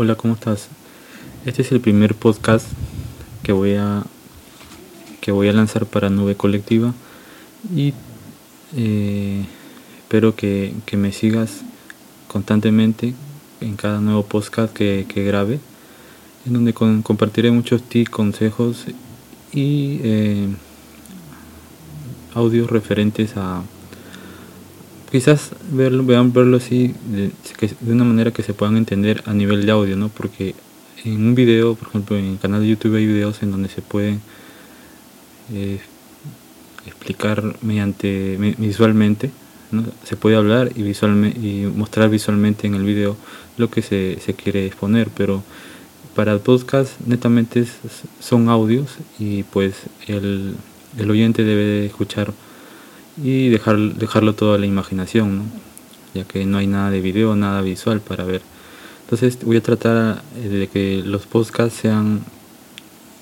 Hola, ¿cómo estás? Este es el primer podcast que voy a que voy a lanzar para Nube Colectiva y eh, espero que, me sigas constantemente en cada nuevo podcast que, grabe, en donde compartiré muchos tips, consejos y eh, audios referentes a quizás verlo, vean verlo así de, una manera que se puedan entender a nivel de audio, ¿no? Porque en un video, por ejemplo, en el canal de YouTube hay videos en donde se puede eh, explicar mediante visualmente, se puede hablar y visualmente y mostrar visualmente en el video lo que se, se quiere exponer, pero para el podcast netamente son audios y pues el, el oyente debe escuchar y dejar, dejarlo todo a la imaginación, ya que no hay nada de video, nada visual para ver. Entonces voy a tratar eh, de que los podcasts sean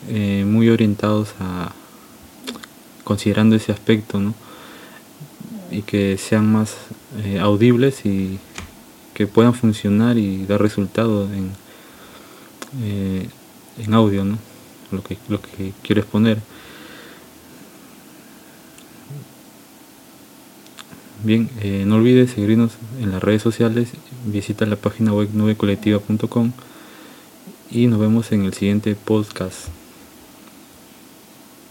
eh, muy orientados a considerando ese aspecto, y que sean más eh, audibles y que puedan funcionar y dar resultados en, en audio, lo, que, lo que quiero exponer. Bien, eh, no olvides seguirnos en las redes sociales, visita la página web nubecolectiva.com y nos vemos en el siguiente podcast.